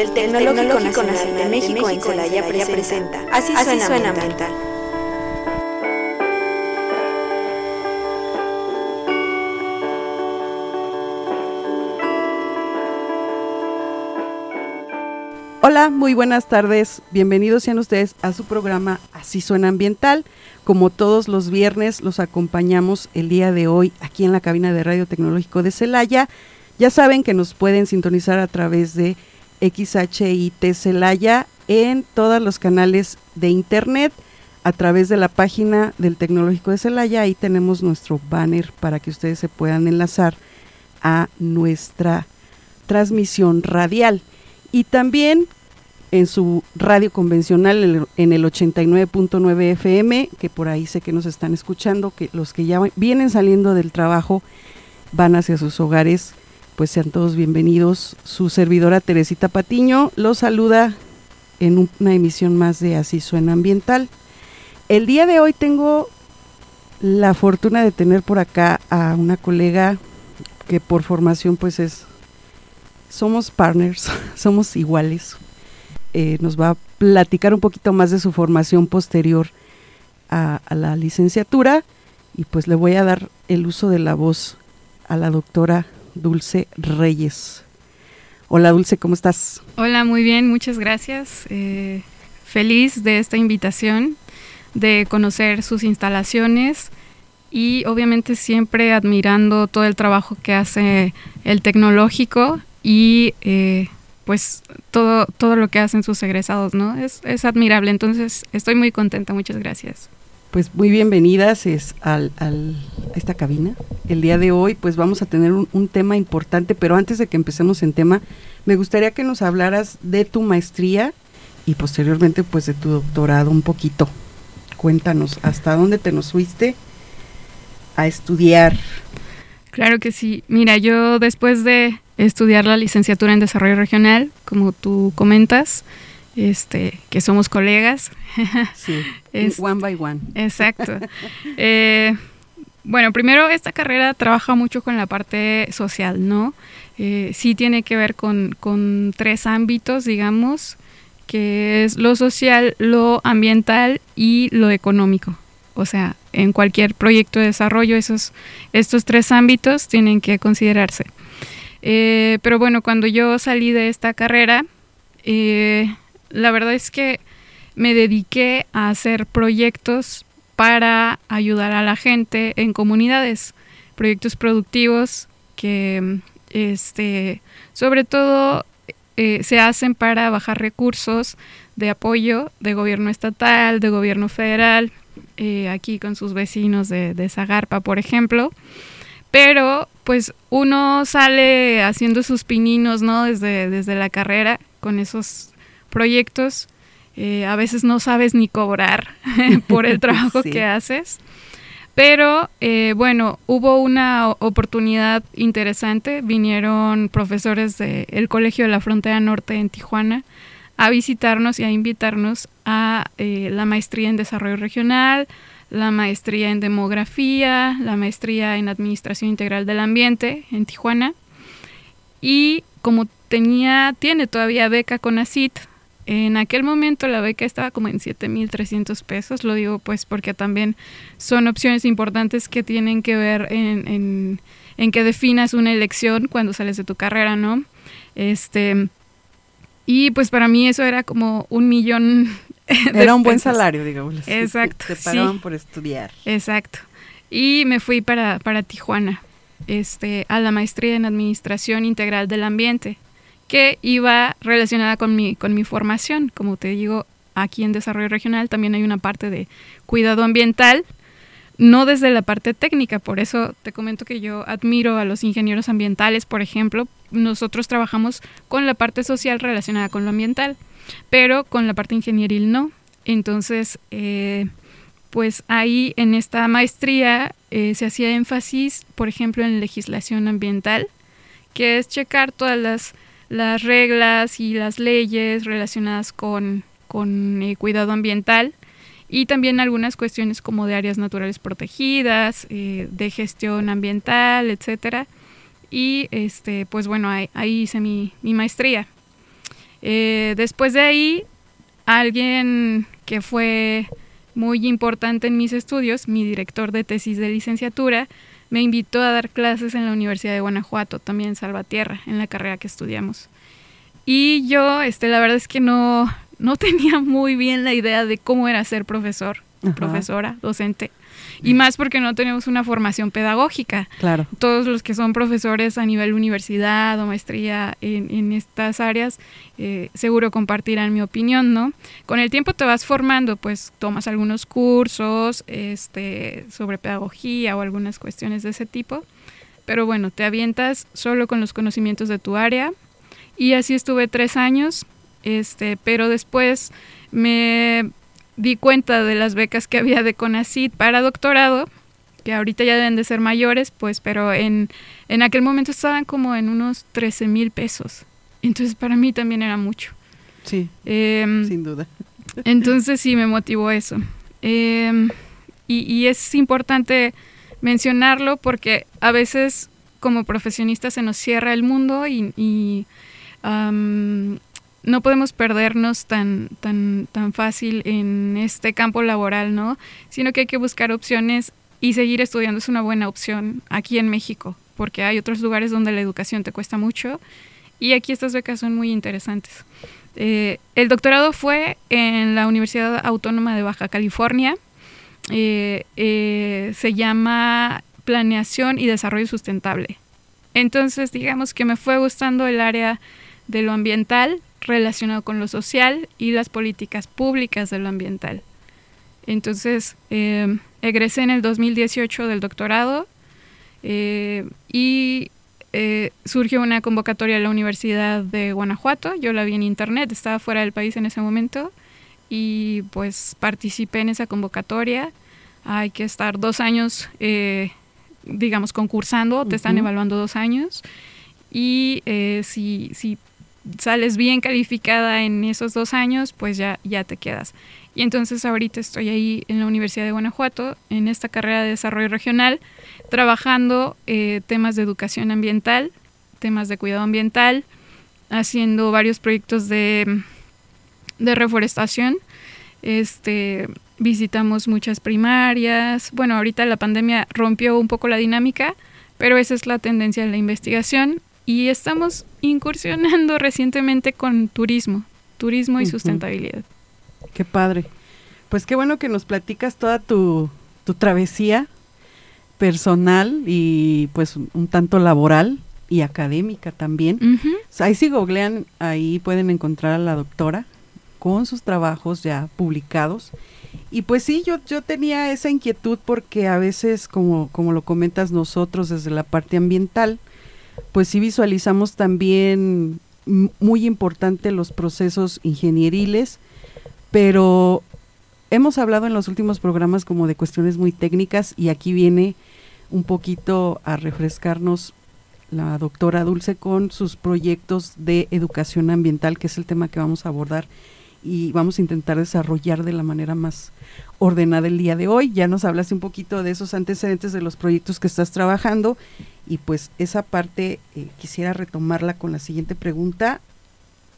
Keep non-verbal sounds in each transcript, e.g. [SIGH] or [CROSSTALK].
del Tecnológico Nacional de México en Celaya presenta Así suena ambiental. Hola, muy buenas tardes. Bienvenidos sean ustedes a su programa Así suena ambiental. Como todos los viernes, los acompañamos el día de hoy aquí en la cabina de Radio Tecnológico de Celaya. Ya saben que nos pueden sintonizar a través de XHIT Celaya en todos los canales de internet a través de la página del Tecnológico de Celaya. Ahí tenemos nuestro banner para que ustedes se puedan enlazar a nuestra transmisión radial y también en su radio convencional en el 89.9 FM, que por ahí sé que nos están escuchando, que los que ya vienen saliendo del trabajo van hacia sus hogares, pues sean todos bienvenidos. Su servidora Teresita Patiño los saluda en una emisión más de Así Suena Ambiental. El día de hoy tengo la fortuna de tener por acá a una colega que por formación pues es somos partners, [LAUGHS] somos iguales. Eh, nos va a platicar un poquito más de su formación posterior a, la licenciatura y pues le voy a dar el uso de la voz a la doctora Dulce Reyes. Hola Dulce, ¿cómo estás? Hola, muy bien, muchas gracias. Eh, feliz de esta invitación, de conocer sus instalaciones y obviamente siempre admirando todo el trabajo que hace el tecnológico y eh, pues todo, todo lo que hacen sus egresados, ¿no? Es, es admirable, entonces estoy muy contenta, muchas gracias. Pues muy bienvenidas es al, al, a esta cabina. El día de hoy pues vamos a tener un, un, tema importante, pero antes de que empecemos en tema, me gustaría que nos hablaras de tu maestría y posteriormente pues de tu doctorado un poquito. Cuéntanos, ¿hasta dónde te nos fuiste a estudiar? Claro que sí. Mira, yo después de estudiar la licenciatura en desarrollo regional, como tú comentas, este, que somos colegas. Sí, [LAUGHS] one by one. Exacto. Eh, bueno, primero esta carrera trabaja mucho con la parte social, ¿no? Eh, sí tiene que ver con, con tres ámbitos, digamos, que es lo social, lo ambiental y lo económico. O sea, en cualquier proyecto de desarrollo, esos, estos tres ámbitos tienen que considerarse. Eh, pero bueno, cuando yo salí de esta carrera, eh, la verdad es que me dediqué a hacer proyectos para ayudar a la gente en comunidades, proyectos productivos que este, sobre todo eh, se hacen para bajar recursos de apoyo de gobierno estatal, de gobierno federal, aquí con sus vecinos de, de Zagarpa, por ejemplo. Pero pues uno sale haciendo sus pininos, ¿no? Desde, desde la carrera con esos proyectos. Eh, a veces no sabes ni cobrar [LAUGHS] por el trabajo que haces. Pero eh, bueno, hubo una oportunidad interesante. Vinieron profesores del Colegio de la Frontera Norte en Tijuana a visitarnos y a invitarnos a eh, la maestría en desarrollo regional, la maestría en demografía, la maestría en administración integral del ambiente en Tijuana. Y como tenía, tiene todavía beca con ACIT, en aquel momento la beca estaba como en 7.300 pesos, lo digo pues porque también son opciones importantes que tienen que ver en, en, en que definas una elección cuando sales de tu carrera, ¿no? Este, y pues para mí eso era como un millón [LAUGHS] Era un buen salario, digamos. Exacto. Te, pagaban por estudiar. Exacto. Y me fui para, para Tijuana, este, a la maestría en Administración Integral del Ambiente, que iba relacionada con mi, con mi formación. Como te digo, aquí en Desarrollo Regional también hay una parte de cuidado ambiental, no desde la parte técnica, por eso te comento que yo admiro a los ingenieros ambientales, por ejemplo, nosotros trabajamos con la parte social relacionada con lo ambiental pero con la parte ingenieril no. Entonces, eh, pues ahí en esta maestría eh, se hacía énfasis, por ejemplo, en legislación ambiental, que es checar todas las, las reglas y las leyes relacionadas con, con eh, cuidado ambiental y también algunas cuestiones como de áreas naturales protegidas, de gestión ambiental, etcétera. Y este, pues bueno, ahí, hice mi, mi maestría. Eh, después de ahí, alguien que fue muy importante en mis estudios, mi director de tesis de licenciatura, me invitó a dar clases en la Universidad de Guanajuato, también en Salvatierra, en la carrera que estudiamos. Y yo, este, la verdad es que no, no [LAUGHS] tenía muy bien la idea de cómo era ser profesor, profesora, docente y más porque no tenemos una formación pedagógica. Claro. Todos los que son profesores a nivel universidad o maestría en, estas áreas, eh, seguro compartirán mi opinión, ¿no? Con el tiempo te vas formando, pues tomas algunos cursos este, sobre pedagogía o algunas cuestiones de ese tipo, pero bueno, te avientas solo con los conocimientos de tu área y así estuve tres años, este, pero después me di cuenta de las becas que había de CONACID para doctorado, que ahorita ya deben de ser mayores, pues, pero en, en aquel momento estaban como en unos 13 mil pesos. Entonces para mí también era mucho. Sí, em, sin duda. Entonces sí me motivó eso. Em, y, es importante mencionarlo porque a veces como profesionistas se nos cierra el mundo y, no podemos perdernos tan, tan, tan fácil en este campo laboral, ¿no? Sino que hay que buscar opciones y seguir estudiando es una buena opción aquí en México, porque hay otros lugares donde la educación te cuesta mucho y aquí estas becas son muy interesantes. Eh, el doctorado fue en la Universidad Autónoma de Baja California. Eh, eh, se llama Planeación y Desarrollo Sustentable. Entonces, digamos que me fue gustando el área de lo ambiental relacionado con lo social y las políticas públicas de lo ambiental. Entonces, eh, egresé en el 2018 del doctorado eh, y eh, surgió una convocatoria a la Universidad de Guanajuato. Yo la vi en internet, estaba fuera del país en ese momento y pues participé en esa convocatoria. Hay que estar dos años, digamos, concursando, te están evaluando dos años. Y si, si sales bien calificada en esos dos años, pues ya, ya te quedas. Y entonces ahorita estoy ahí en la Universidad de Guanajuato, en esta carrera de desarrollo regional, trabajando eh, temas de educación ambiental, temas de cuidado ambiental, haciendo varios proyectos de, de reforestación. Este, visitamos muchas primarias. Bueno, ahorita la pandemia rompió un poco la dinámica, pero esa es la tendencia de la investigación y estamos incursionando recientemente con turismo, turismo y sustentabilidad. Qué padre. Pues qué bueno que nos platicas toda tu, travesía personal y pues un tanto laboral y académica también. ahí si googlean, ahí pueden encontrar a la doctora con sus trabajos ya publicados. Y pues sí, yo, yo tenía esa inquietud porque a veces, como, como lo comentas nosotros desde la parte ambiental, pues sí visualizamos también muy importante los procesos ingenieriles, pero hemos hablado en los últimos programas como de cuestiones muy técnicas y aquí viene un poquito a refrescarnos la doctora Dulce con sus proyectos de educación ambiental, que es el tema que vamos a abordar y vamos a intentar desarrollar de la manera más ordenada el día de hoy. Ya nos hablaste un poquito de esos antecedentes de los proyectos que estás trabajando y pues esa parte eh, quisiera retomarla con la siguiente pregunta.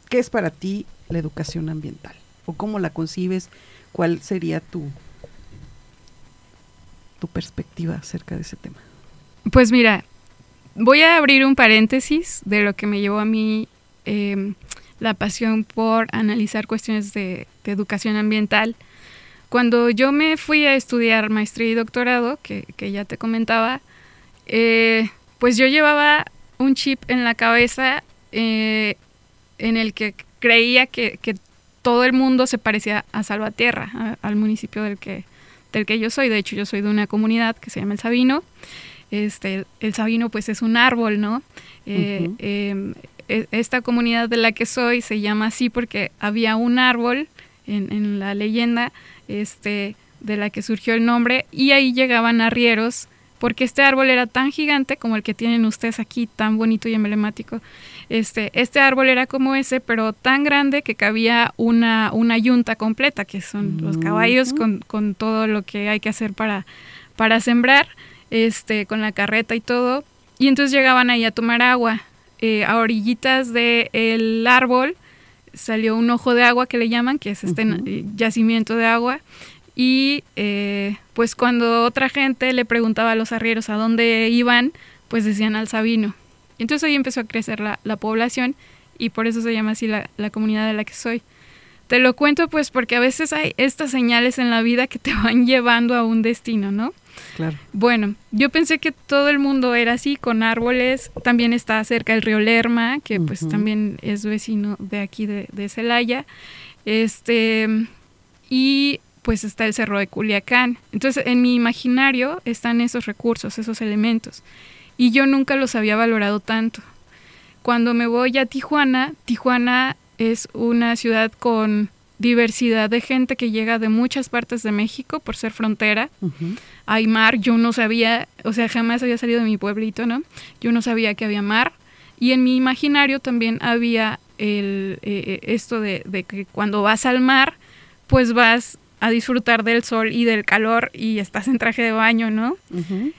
¿Qué es para ti la educación ambiental? ¿O cómo la concibes? ¿Cuál sería tu, tu perspectiva acerca de ese tema? Pues mira, voy a abrir un paréntesis de lo que me llevó a mí em, la pasión por analizar cuestiones de, educación ambiental. Cuando yo me fui a estudiar maestría y doctorado, que, ya te comentaba, eh, pues yo llevaba un chip en la cabeza eh, en el que creía que, todo el mundo se parecía a Salvatierra, al municipio del que, del que yo soy. De hecho, yo soy de una comunidad que se llama El Sabino. Este, el Sabino pues es un árbol, ¿no? Eh, esta comunidad de la que soy se llama así porque había un árbol en, la leyenda este, de la que surgió el nombre y ahí llegaban arrieros porque este árbol era tan gigante como el que tienen ustedes aquí, tan bonito y emblemático. Este, este árbol era como ese, pero tan grande que cabía una, una yunta completa, que son los caballos con, con, todo lo que hay que hacer para, para sembrar, este, con la carreta y todo. Y entonces llegaban ahí a tomar agua. Eh, a orillitas del árbol salió un ojo de agua que le llaman, que es este yacimiento de agua. Y eh, pues cuando otra gente le preguntaba a los arrieros a dónde iban, pues decían al Sabino. Entonces ahí empezó a crecer la, la población y por eso se llama así la, la, comunidad de la que soy. Te lo cuento pues porque a veces hay estas señales en la vida que te [LAUGHS] van llevando a un destino, ¿no? Claro. Bueno, yo pensé que todo el mundo era así, con árboles. También está cerca el río Lerma, que pues también es vecino de aquí de, de Celaya. Este, y pues está el Cerro de Culiacán. Entonces, en mi imaginario están esos recursos, esos elementos. Y yo nunca los había valorado tanto. Cuando me voy a Tijuana, Tijuana es una ciudad con diversidad de gente que llega de muchas partes de México por ser frontera. Hay mar, yo no sabía, o sea, jamás había salido de mi pueblito, ¿no? Yo no sabía que había mar. Y en mi imaginario también había el, eh, esto de, de, que cuando vas al mar, pues vas a disfrutar del sol y del calor y estás en traje de baño, ¿no?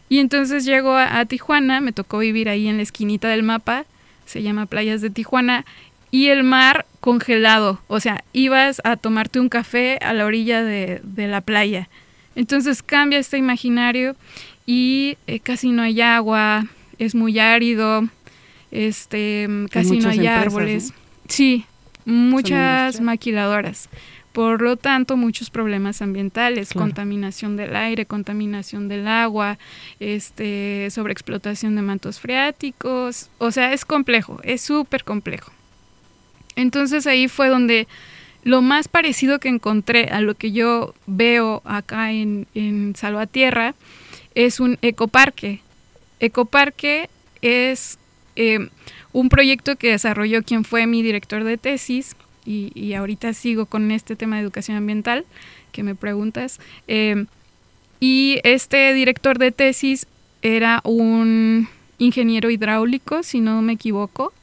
Y entonces llego a, a Tijuana, me tocó vivir ahí en la esquinita del mapa se llama Playas de Tijuana, y el mar congelado, o sea, ibas a tomarte un café a la orilla de, de la playa. Entonces cambia este imaginario y eh, casi no hay agua, es muy árido, este, casi no hay empresas, árboles. Sí, muchas maquiladoras. Por lo tanto, muchos problemas ambientales, claro. contaminación del aire, contaminación del agua, este, sobreexplotación de mantos freáticos. O sea, es complejo, es súper complejo. Entonces ahí fue donde lo más parecido que encontré a lo que yo veo acá en, Salvatierra es un ecoparque. Ecoparque es eh, un proyecto que desarrolló quien fue mi director de tesis, y, y, ahorita sigo con este tema de educación ambiental que me preguntas. Eh, y este director de tesis era un ingeniero hidráulico, si no me equivoco,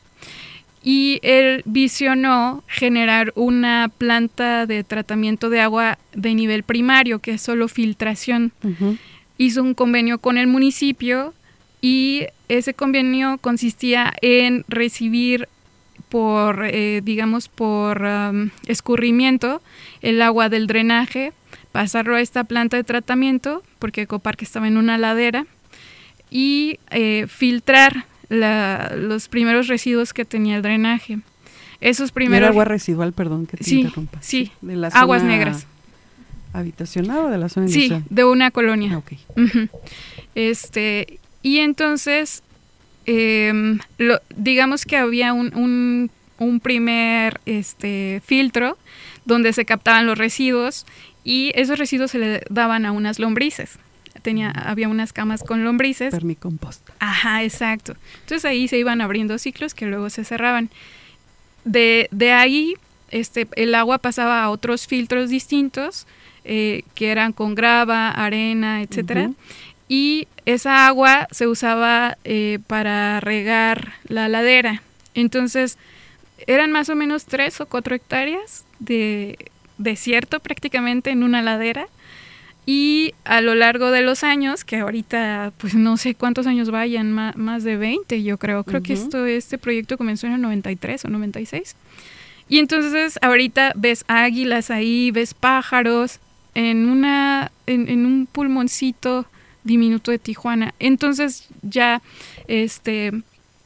y él visionó generar una planta de tratamiento de agua de nivel primario, que es solo filtración. Uh -huh. Hizo un convenio con el municipio y ese convenio consistía en recibir por, eh, digamos, por um, escurrimiento el agua del drenaje, pasarlo a esta planta de tratamiento, porque Ecoparque estaba en una ladera, y eh, filtrar la, los primeros residuos que tenía el drenaje. Esos primeros... Era agua residual, perdón, que te sí, interrumpa. Sí, de la aguas negras. ¿Habitacional o de la zona Sí, industrial? de una colonia. Ah, okay. Uh -huh. Este, y entonces eh, lo, digamos que había un, un, un, primer este, filtro donde se captaban los residuos y esos residuos se le daban a unas lombrices. Tenía, había unas camas con lombrices. Permicomposta. Ajá, exacto. Entonces ahí se iban abriendo ciclos que luego se cerraban. De, de ahí este, el agua pasaba a otros filtros distintos eh, que eran con grava, arena, etcétera. Uh -huh y esa agua se usaba eh, para regar la ladera. Entonces, eran más o menos tres o cuatro hectáreas de desierto prácticamente en una ladera. Y a lo largo de los años, que ahorita pues no sé cuántos años vayan, más, más de 20 yo creo, creo uh -huh. que esto, este proyecto comenzó en el 93 o 96. Y entonces ahorita ves águilas ahí, ves pájaros en, una, en, en un pulmoncito diminuto de Tijuana. Entonces ya este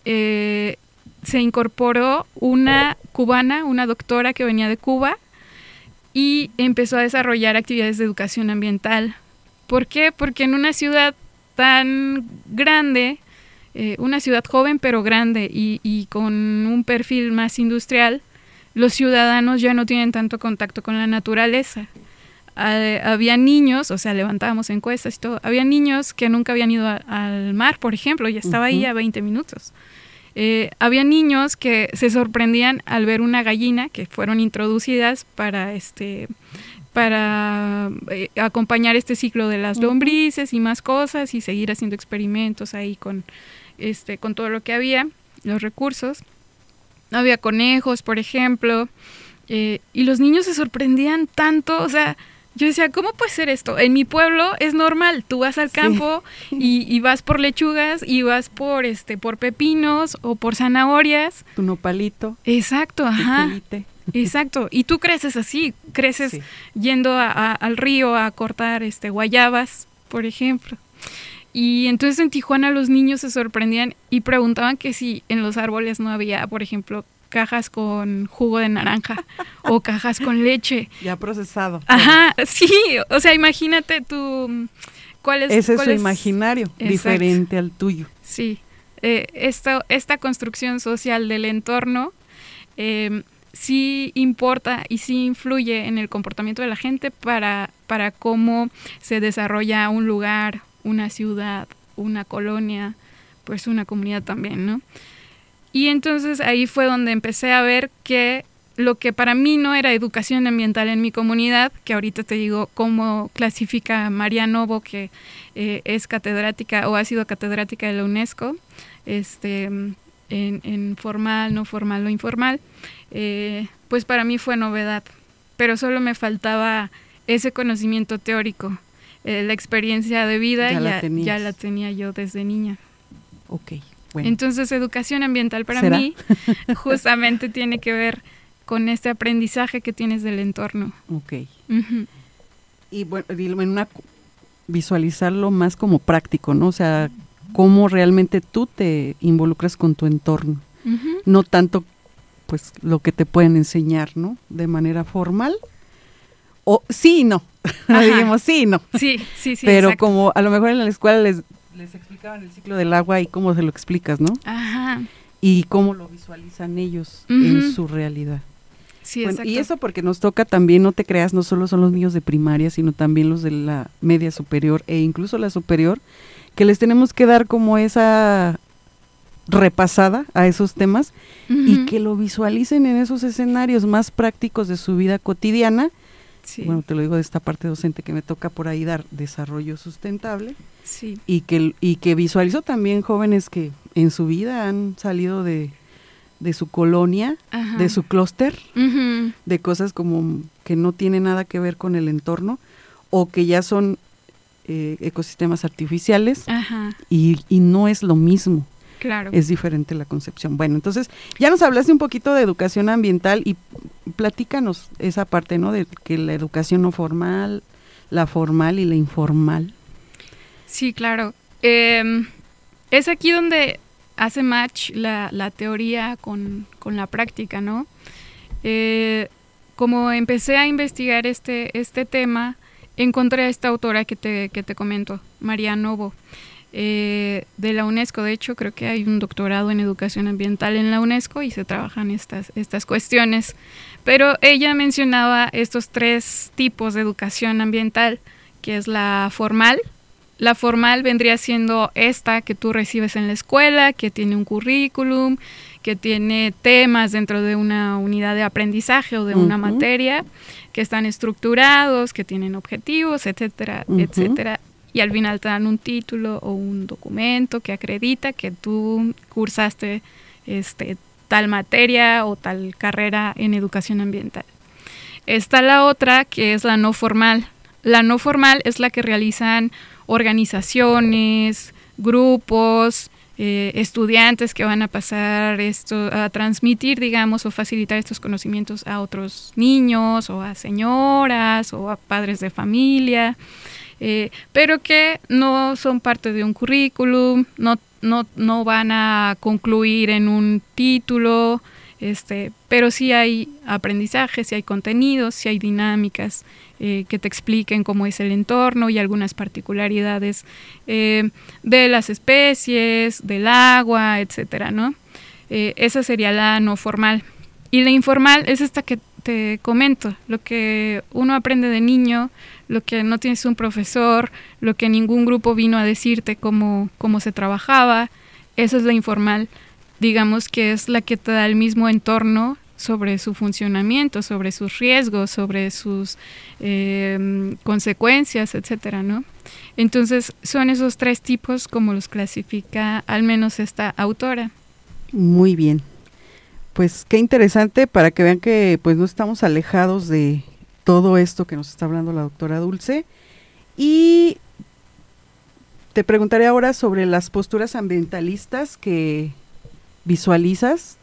eh, se incorporó una cubana, una doctora que venía de Cuba y empezó a desarrollar actividades de educación ambiental. ¿Por qué? Porque en una ciudad tan grande, eh, una ciudad joven pero grande y, y con un perfil más industrial, los ciudadanos ya no tienen tanto contacto con la naturaleza había niños, o sea, levantábamos encuestas y todo, había niños que nunca habían ido a, al mar, por ejemplo, y estaba uh -huh. ahí a 20 minutos. Eh, había niños que se sorprendían al ver una gallina que fueron introducidas para este para eh, acompañar este ciclo de las lombrices y más cosas y seguir haciendo experimentos ahí con este con todo lo que había, los recursos. Había conejos, por ejemplo, eh, y los niños se sorprendían tanto, o sea, yo decía, ¿cómo puede ser esto? En mi pueblo es normal, tú vas al campo sí. [LAUGHS] y, y, vas por lechugas y vas por este por pepinos o por zanahorias. Tu nopalito. Exacto, ajá. [LAUGHS] Exacto, y tú creces así, creces yendo al río a cortar este guayabas, por ejemplo. Y entonces en Tijuana los niños se sorprendían y preguntaban que si en los árboles no había, por ejemplo, cajas con jugo de naranja o cajas con leche. Ya procesado. Ajá, sí, o sea, imagínate tú cuál es... Ese es su imaginario, diferente al tuyo. Sí, eh, esta, esta construcción social del entorno eh, sí importa y sí influye en el comportamiento de la gente para, para cómo se desarrolla un lugar, una ciudad, una colonia, pues una comunidad también, ¿no? Y entonces ahí fue donde empecé a ver que lo que para mí no era educación ambiental en mi comunidad, que ahorita te digo cómo clasifica María Novo, que eh, es catedrática o ha sido catedrática de la UNESCO, este, en, formal, no formal o informal, eh, pues para mí fue novedad, pero solo me faltaba ese conocimiento teórico. Eh, la experiencia de vida ya, la tenía yo desde niña. Ok, bueno. Entonces, educación ambiental para mí [LAUGHS] justamente tiene que ver con este aprendizaje que tienes del entorno. Ok. Y bueno, en una, visualizarlo más como práctico, ¿no? O sea, cómo realmente tú te involucras con tu entorno. No tanto, pues, lo que te pueden enseñar, ¿no? De manera formal, o sí y no. [LAUGHS] Digamos sí y no. Sí, sí, sí. Pero como a lo mejor en la escuela les, les explicaban el ciclo del agua y cómo se lo explicas, ¿no? Ajá. Y cómo lo visualizan ellos en su realidad. Sí, y eso porque nos toca también, no te creas, no solo son los niños de primaria, sino también los de la media superior e incluso la superior, que les tenemos que dar como esa repasada a esos temas y que lo visualicen en esos escenarios más prácticos de su vida cotidiana bueno, te lo digo de esta parte docente que me toca por ahí dar desarrollo sustentable. Sí. Y que, y que visualizo también jóvenes que en su vida han salido de, su colonia, de su clúster, de cosas como que no tienen nada que ver con el entorno o que ya son eh, ecosistemas artificiales Y, y no es lo mismo. Claro. Es diferente la concepción. Bueno, entonces ya nos hablaste un poquito de educación ambiental y platícanos esa parte, ¿no? De que la educación no formal, la formal y la informal. Sí, claro. Em, es aquí donde hace match la, teoría con, la práctica, ¿no? Eh, como empecé a investigar este, este tema, encontré a esta autora que te, que te comento, María Novo. Eh, de la UNESCO. De hecho, creo que hay un doctorado en educación ambiental en la UNESCO y se trabajan estas, estas cuestiones. Pero ella mencionaba estos tres tipos de educación ambiental, que es la formal. La formal vendría siendo esta que tú recibes en la escuela, que tiene un currículum, que tiene temas dentro de una unidad de aprendizaje o de una materia, que están estructurados, que tienen objetivos, etcétera, etcétera y al final te dan un título o un documento que acredita que tú cursaste este, tal materia o tal carrera en educación ambiental. Está la otra que es la no formal. La no formal es la que realizan organizaciones, grupos, eh, estudiantes que van a pasar esto, a transmitir, digamos, o facilitar estos conocimientos a otros niños o a señoras o a padres de familia. Eh, pero que no son parte de un currículum, no, no, no van a concluir en un título, este, pero sí hay aprendizaje, sí hay contenidos, sí hay dinámicas eh, que te expliquen cómo es el entorno y algunas particularidades eh, de las especies, del agua, etcétera, ¿no? esa sería la no formal. Y la informal es esta que te comento, lo que uno aprende de niño, lo que no tienes un profesor, lo que ningún grupo vino a decirte cómo, cómo se trabajaba, esa es la informal, digamos que es la que te da el mismo entorno sobre su funcionamiento, sobre sus riesgos, sobre sus eh, consecuencias, etcétera, ¿no? Entonces son esos tres tipos como los clasifica al menos esta autora. Muy bien, pues qué interesante para que vean que pues no estamos alejados de todo esto que nos está hablando la doctora Dulce. Y te preguntaré ahora sobre las posturas ambientalistas que visualizas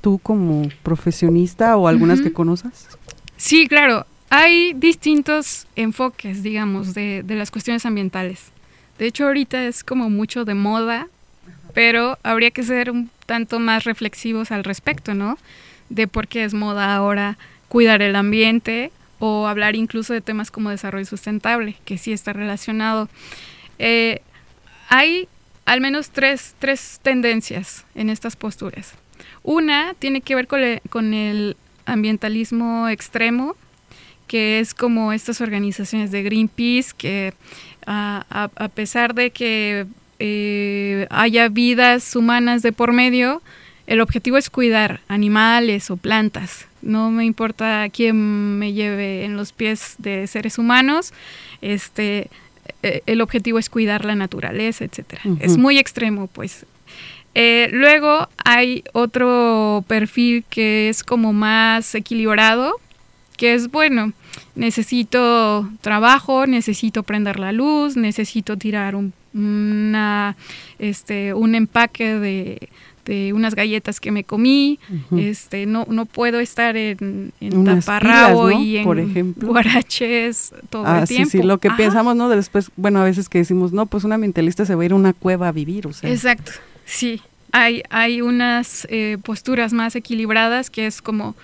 tú como profesionista o algunas que conozcas? Sí, claro. Hay distintos enfoques, digamos, de, de las cuestiones ambientales. De hecho, ahorita es como mucho de moda, pero habría que ser un tanto más reflexivos al respecto, ¿no? De por qué es moda ahora cuidar el ambiente o hablar incluso de temas como desarrollo sustentable, que sí está relacionado. Eh, hay al menos tres, tres, tendencias en estas posturas. Una tiene que ver con el ambientalismo extremo, que es como estas organizaciones de Greenpeace, que a, pesar de que eh, haya vidas humanas de por medio, el objetivo es cuidar animales o plantas. No me importa quién me lleve en los pies de seres humanos. Este, eh, el objetivo es cuidar la naturaleza, etcétera. Es muy extremo, pues. Eh, luego hay otro perfil que es como más equilibrado, que es bueno necesito trabajo, necesito prender la luz, necesito tirar un, una, este, un empaque de, de unas galletas que me comí, este, no, no puedo estar en, en taparrabo y en Por ejemplo. guaraches todo ah, el tiempo. Sí, sí, lo que pensamos, ¿no? Después, bueno, a veces que decimos, no, pues una mentalista se va a ir a una cueva a vivir, o sea. Exacto, sí. Hay, hay unas eh, posturas más equilibradas que es como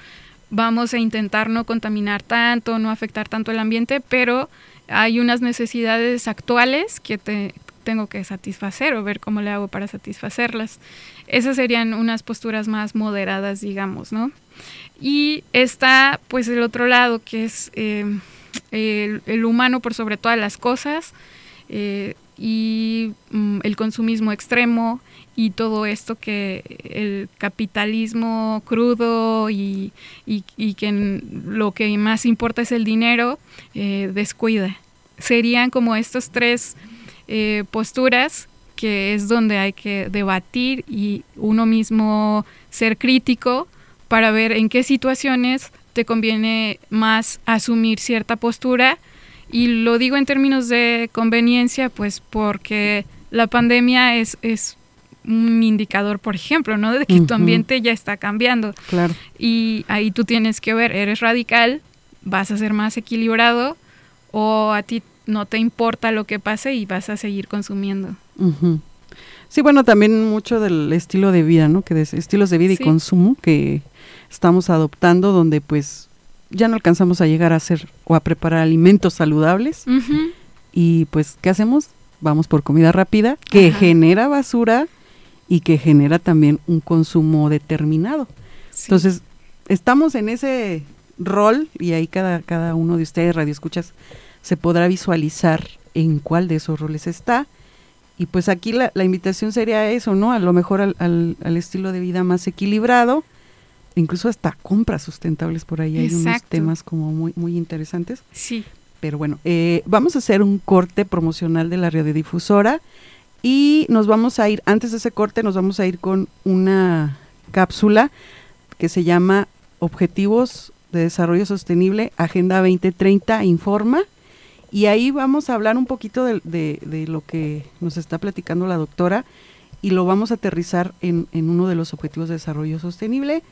vamos a intentar no contaminar tanto, no afectar tanto el ambiente, pero hay unas necesidades actuales que te, tengo que satisfacer o ver cómo le hago para satisfacerlas. Esas serían unas posturas más moderadas, digamos, ¿no? Y está pues el otro lado, que es eh, el, humano por sobre todas las cosas eh, y mm, el consumismo extremo, y todo esto que el capitalismo crudo y, que lo que más importa es el dinero, eh, descuida. Serían como estas tres eh, posturas que es donde hay que debatir y uno mismo ser crítico para ver en qué situaciones te conviene más asumir cierta postura. Y lo digo en términos de conveniencia, pues porque la pandemia es, es un indicador, por ejemplo, ¿no? De que tu ambiente ya está cambiando. Claro. Y ahí tú tienes que ver, eres radical, vas a ser más equilibrado o a ti no te importa lo que pase y vas a seguir consumiendo. Sí, bueno, también mucho del estilo de vida, ¿no? Que de estilos de vida y consumo que estamos adoptando, donde pues ya no alcanzamos a llegar a hacer o a preparar alimentos saludables. Y pues, ¿qué hacemos? Vamos por comida rápida que genera basura y que genera también un consumo determinado. Entonces, estamos en ese rol y ahí cada, cada uno de ustedes, radioescuchas, se podrá visualizar en cuál de esos roles está. Y pues aquí la, la invitación sería eso, ¿no? A lo mejor al, al, estilo de vida más equilibrado, incluso hasta compras sustentables por ahí. Hay unos temas como muy, muy interesantes. Sí. Pero bueno, eh, vamos a hacer un corte promocional de la radiodifusora y nos vamos a ir, antes de ese corte, nos vamos a ir con una cápsula que se llama Objetivos de Desarrollo Sostenible, Agenda 2030 Informa. Y ahí vamos a hablar un poquito de, lo que nos está platicando la doctora y lo vamos a aterrizar en, en uno de los Objetivos de Desarrollo Sostenible.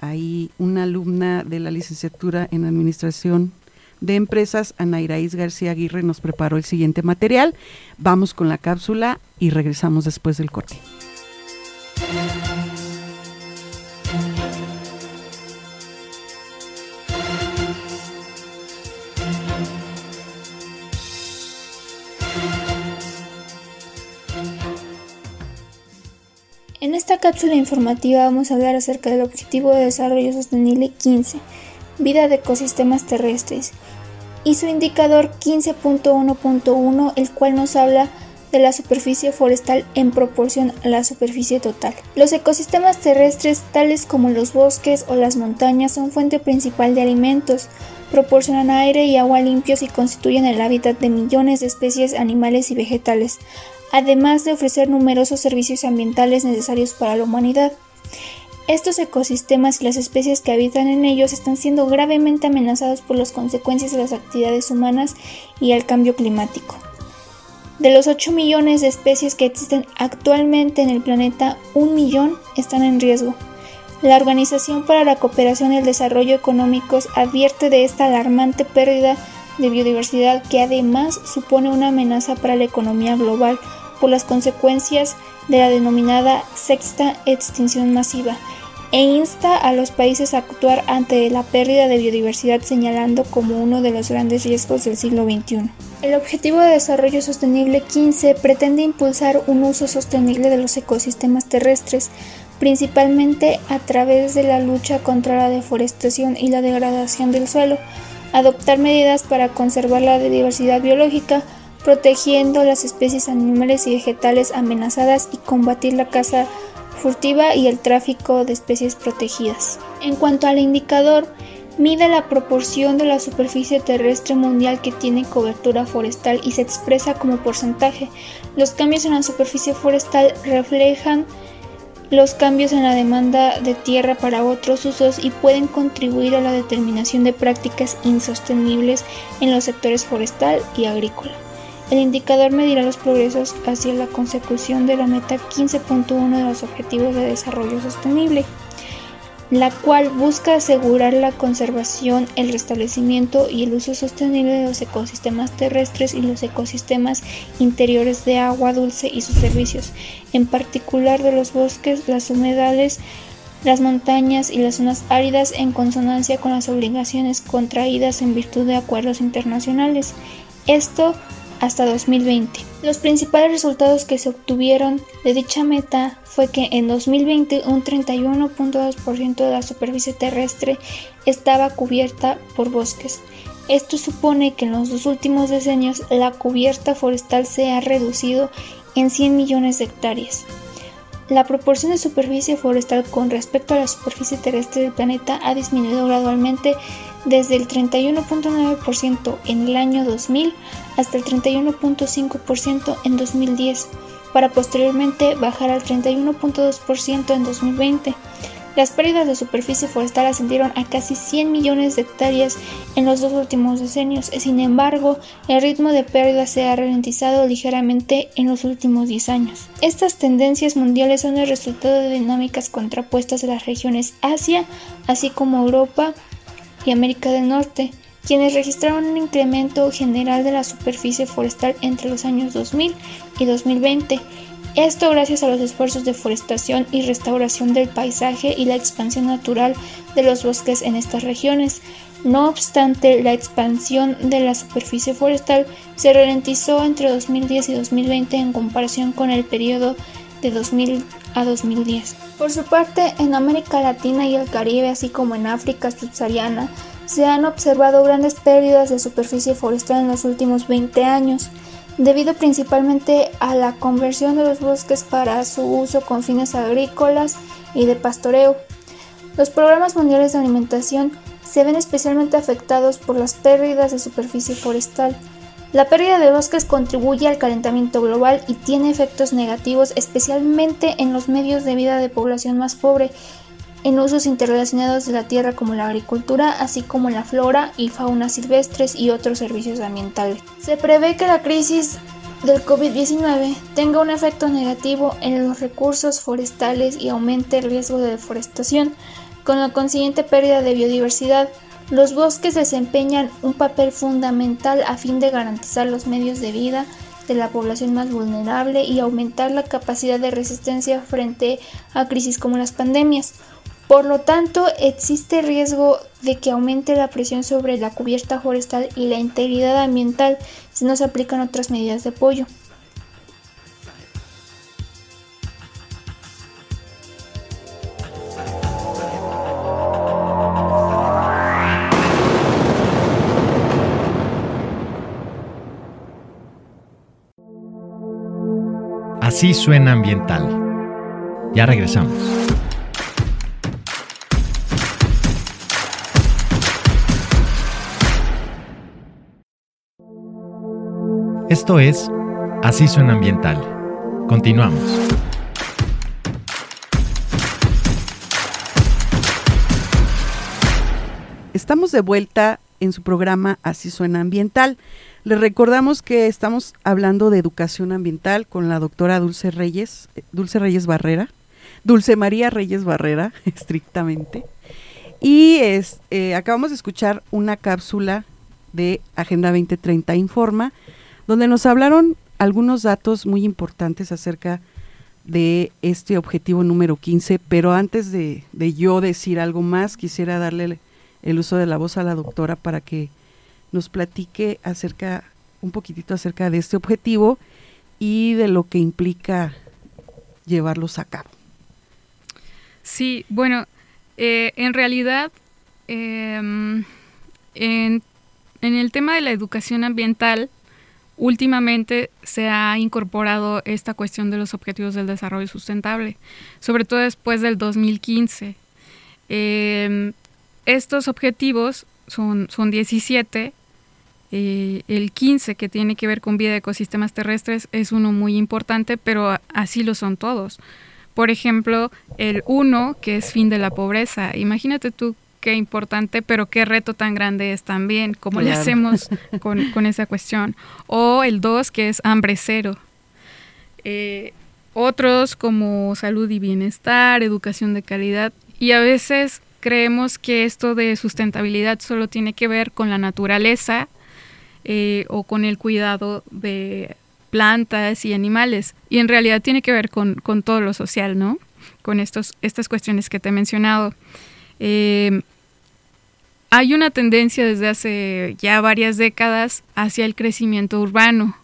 Hay una alumna de la licenciatura en Administración de Empresas, Anairaís García Aguirre, nos preparó el siguiente material. Vamos con la cápsula y regresamos después del corte. En esta cápsula informativa vamos a hablar acerca del Objetivo de Desarrollo Sostenible 15, vida de ecosistemas terrestres, y su indicador 15.1.1, el cual nos habla de la superficie forestal en proporción a la superficie total. Los ecosistemas terrestres, tales como los bosques o las montañas, son fuente principal de alimentos, proporcionan aire y agua limpios y constituyen el hábitat de millones de especies animales y vegetales, además de ofrecer numerosos servicios ambientales necesarios para la humanidad. Estos ecosistemas y las especies que habitan en ellos están siendo gravemente amenazados por las consecuencias de las actividades humanas y el cambio climático. De los 8 millones de especies que existen actualmente en el planeta, un millón están en riesgo. La Organización para la Cooperación y el Desarrollo Económicos advierte de esta alarmante pérdida de biodiversidad que además supone una amenaza para la economía global por las consecuencias de la denominada sexta extinción masiva e insta a los países a actuar ante la pérdida de biodiversidad señalando como uno de los grandes riesgos del siglo XXI. El Objetivo de Desarrollo Sostenible 15 pretende impulsar un uso sostenible de los ecosistemas terrestres, principalmente a través de la lucha contra la deforestación y la degradación del suelo, adoptar medidas para conservar la diversidad biológica, protegiendo las especies animales y vegetales amenazadas y combatir la caza furtiva y el tráfico de especies protegidas. En cuanto al indicador, mide la proporción de la superficie terrestre mundial que tiene cobertura forestal y se expresa como porcentaje. Los cambios en la superficie forestal reflejan los cambios en la demanda de tierra para otros usos y pueden contribuir a la determinación de prácticas insostenibles en los sectores forestal y agrícola. El indicador medirá los progresos hacia la consecución de la meta 15.1 de los Objetivos de Desarrollo Sostenible la cual busca asegurar la conservación, el restablecimiento y el uso sostenible de los ecosistemas terrestres y los ecosistemas interiores de agua dulce y sus servicios, en particular de los bosques, las humedales, las montañas y las zonas áridas en consonancia con las obligaciones contraídas en virtud de acuerdos internacionales. Esto hasta 2020. Los principales resultados que se obtuvieron de dicha meta fue que en 2020 un 31.2% de la superficie terrestre estaba cubierta por bosques. Esto supone que en los dos últimos decenios la cubierta forestal se ha reducido en 100 millones de hectáreas. La proporción de superficie forestal con respecto a la superficie terrestre del planeta ha disminuido gradualmente desde el 31.9% en el año 2000 hasta el 31.5% en 2010, para posteriormente bajar al 31.2% en 2020. Las pérdidas de superficie forestal ascendieron a casi 100 millones de hectáreas en los dos últimos decenios. Sin embargo, el ritmo de pérdida se ha ralentizado ligeramente en los últimos 10 años. Estas tendencias mundiales son el resultado de dinámicas contrapuestas de las regiones Asia, así como Europa y América del Norte, quienes registraron un incremento general de la superficie forestal entre los años 2000 y 2020 esto gracias a los esfuerzos de forestación y restauración del paisaje y la expansión natural de los bosques en estas regiones. No obstante, la expansión de la superficie forestal se ralentizó entre 2010 y 2020 en comparación con el periodo de 2000 a 2010. Por su parte, en América Latina y el Caribe, así como en África subsahariana, se han observado grandes pérdidas de superficie forestal en los últimos 20 años debido principalmente a la conversión de los bosques para su uso con fines agrícolas y de pastoreo. Los programas mundiales de alimentación se ven especialmente afectados por las pérdidas de superficie forestal. La pérdida de bosques contribuye al calentamiento global y tiene efectos negativos especialmente en los medios de vida de población más pobre en usos interrelacionados de la tierra como la agricultura, así como la flora y fauna silvestres y otros servicios ambientales. Se prevé que la crisis del COVID-19 tenga un efecto negativo en los recursos forestales y aumente el riesgo de deforestación, con la consiguiente pérdida de biodiversidad. Los bosques desempeñan un papel fundamental a fin de garantizar los medios de vida de la población más vulnerable y aumentar la capacidad de resistencia frente a crisis como las pandemias. Por lo tanto, existe riesgo de que aumente la presión sobre la cubierta forestal y la integridad ambiental si no se aplican otras medidas de apoyo. Así suena ambiental. Ya regresamos. Esto es Así suena ambiental. Continuamos. Estamos de vuelta en su programa Así suena ambiental. Les recordamos que estamos hablando de educación ambiental con la doctora Dulce Reyes, eh, Dulce Reyes Barrera, Dulce María Reyes Barrera, [LAUGHS] estrictamente. Y es, eh, acabamos de escuchar una cápsula de Agenda 2030 Informa, donde nos hablaron algunos datos muy importantes acerca de este objetivo número 15, pero antes de, de yo decir algo más, quisiera darle el uso de la voz a la doctora para que nos platique acerca, un poquitito acerca de este objetivo y de lo que implica llevarlos a cabo. Sí, bueno, eh, en realidad, em, en, el tema de la educación ambiental, últimamente se ha incorporado esta cuestión de los objetivos del desarrollo sustentable, sobre todo después del 2015. Em, estos objetivos son, son 17. Eh, el 15, que tiene que ver con vida de ecosistemas terrestres, es uno muy importante, pero así lo son todos. Por ejemplo, el 1, que es fin de la pobreza. Imagínate tú qué importante, pero qué reto tan grande es también, cómo le hacemos [LAUGHS] con, esa cuestión. O el 2, que es hambre cero. Eh, otros como salud y bienestar, educación de calidad, y a veces creemos que esto de sustentabilidad solo tiene que ver con la naturaleza eh, o con el cuidado de plantas y animales, y en realidad tiene que ver con, todo lo social, ¿no? Con estos, estas cuestiones que te he mencionado. Eh, hay una tendencia desde hace ya varias décadas hacia el crecimiento urbano,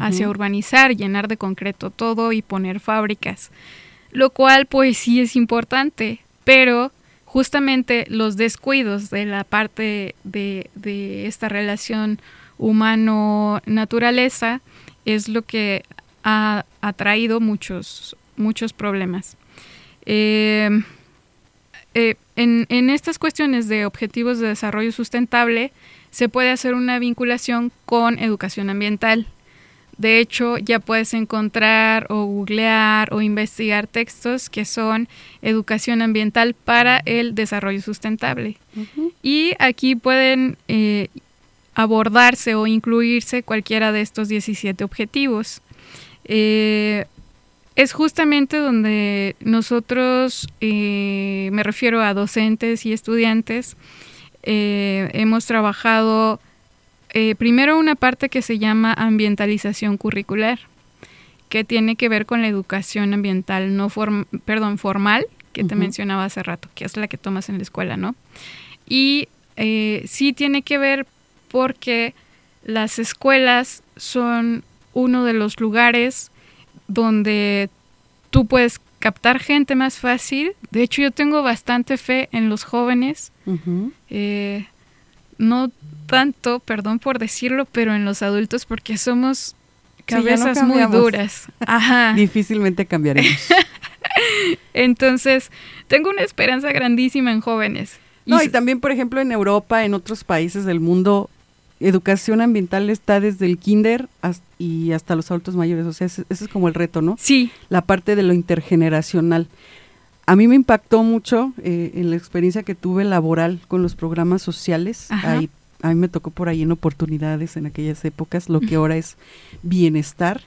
hacia urbanizar, llenar de concreto todo y poner fábricas, lo cual pues sí es importante, pero justamente los descuidos de la parte de, esta relación humano-naturaleza es lo que ha, traído muchos, muchos problemas. Eh, eh, en, en, estas cuestiones de objetivos de desarrollo sustentable se puede hacer una vinculación con educación ambiental. De hecho, ya puedes encontrar o googlear o investigar textos que son educación ambiental para el desarrollo sustentable. Y aquí pueden eh, abordarse o incluirse cualquiera de estos 17 objetivos. Eh, es justamente donde nosotros, eh, me refiero a docentes y estudiantes, hemos trabajado eh, primero una parte que se llama ambientalización curricular, que tiene que ver con la educación ambiental no perdón, formal, que te mencionaba hace rato, que es la que tomas en la escuela, ¿no? Y eh, sí tiene que ver porque las escuelas son uno de los lugares donde tú puedes captar gente más fácil. De hecho, yo tengo bastante fe en los jóvenes. eh, no tanto, perdón por decirlo, pero en los adultos porque somos cabezas muy duras. Ajá. [LAUGHS] Difícilmente cambiaremos. [LAUGHS] Entonces, tengo una esperanza grandísima en jóvenes. No, y también, por ejemplo, en Europa, en otros países del mundo, educación ambiental está desde el kinder y hasta los adultos mayores. O sea, ese, es como el reto, ¿no? Sí. La parte de lo intergeneracional. A mí me impactó mucho eh, en la experiencia que tuve laboral con los programas sociales. Ahí, a mí me tocó por ahí en oportunidades en aquellas épocas, lo que ahora es bienestar,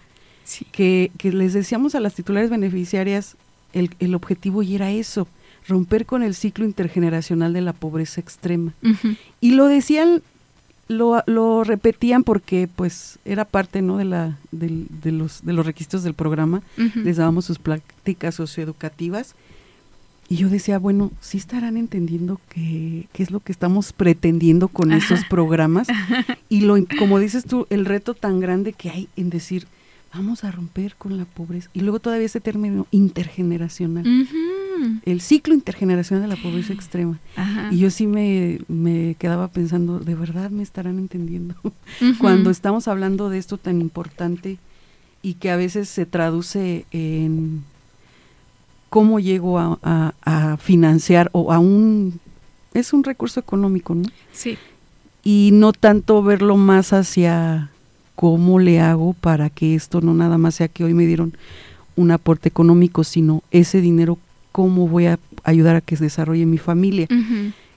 que, que, les decíamos a las titulares beneficiarias, el, el, objetivo y era eso, romper con el ciclo intergeneracional de la pobreza extrema. Y lo decían, lo, lo, repetían porque pues era parte ¿no? de, la, de, de, los, de los requisitos del programa, les dábamos sus prácticas socioeducativas y yo decía, bueno, sí estarán entendiendo qué, qué es lo que estamos pretendiendo con estos programas. [LAUGHS] Y lo, como dices tú, el reto tan grande que hay en decir, vamos a romper con la pobreza. Y luego todavía ese término intergeneracional. El ciclo intergeneracional de la pobreza extrema. Y yo sí me, me, quedaba pensando, ¿de verdad me estarán entendiendo? Cuando estamos hablando de esto tan importante y que a veces se traduce en cómo llego a, financiar o a un... Es un recurso económico, ¿no? Sí. Y no tanto verlo más hacia cómo le hago para que esto no nada más sea que hoy me dieron un aporte económico, sino ese dinero, cómo voy a ayudar a que se desarrolle mi familia.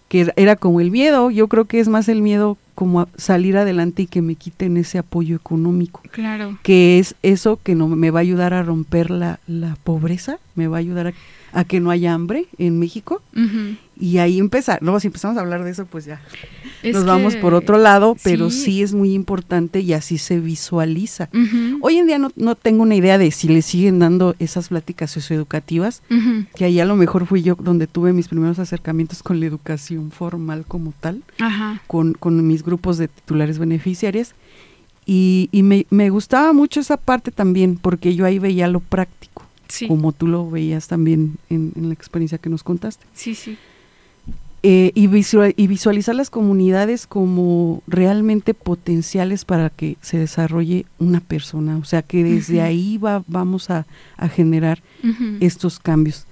Que era como el miedo, yo creo que es más el miedo como salir adelante y que me quiten ese apoyo económico. Claro. Que es eso que no me va a ayudar a romper la, la pobreza, me va a ayudar a, a que no haya hambre en México. Y ahí empezar, luego si empezamos a hablar de eso, pues ya Es nos vamos por otro lado, pero sí. sí. es muy importante y así se visualiza. Hoy en día no, no tengo una idea de si le siguen dando esas pláticas socioeducativas, que ahí a lo mejor fui yo donde tuve mis primeros acercamientos con la educación formal como tal, Ajá. con, con mis grupos de titulares beneficiarias. Y, y me, me gustaba mucho esa parte también, porque yo ahí veía lo práctico, Sí. como tú lo veías también en, en la experiencia que nos contaste. Sí, sí. Eh, y, visua- y visualizar las comunidades como realmente potenciales para que se desarrolle una persona, o sea que desde ahí va, vamos a, a generar estos cambios.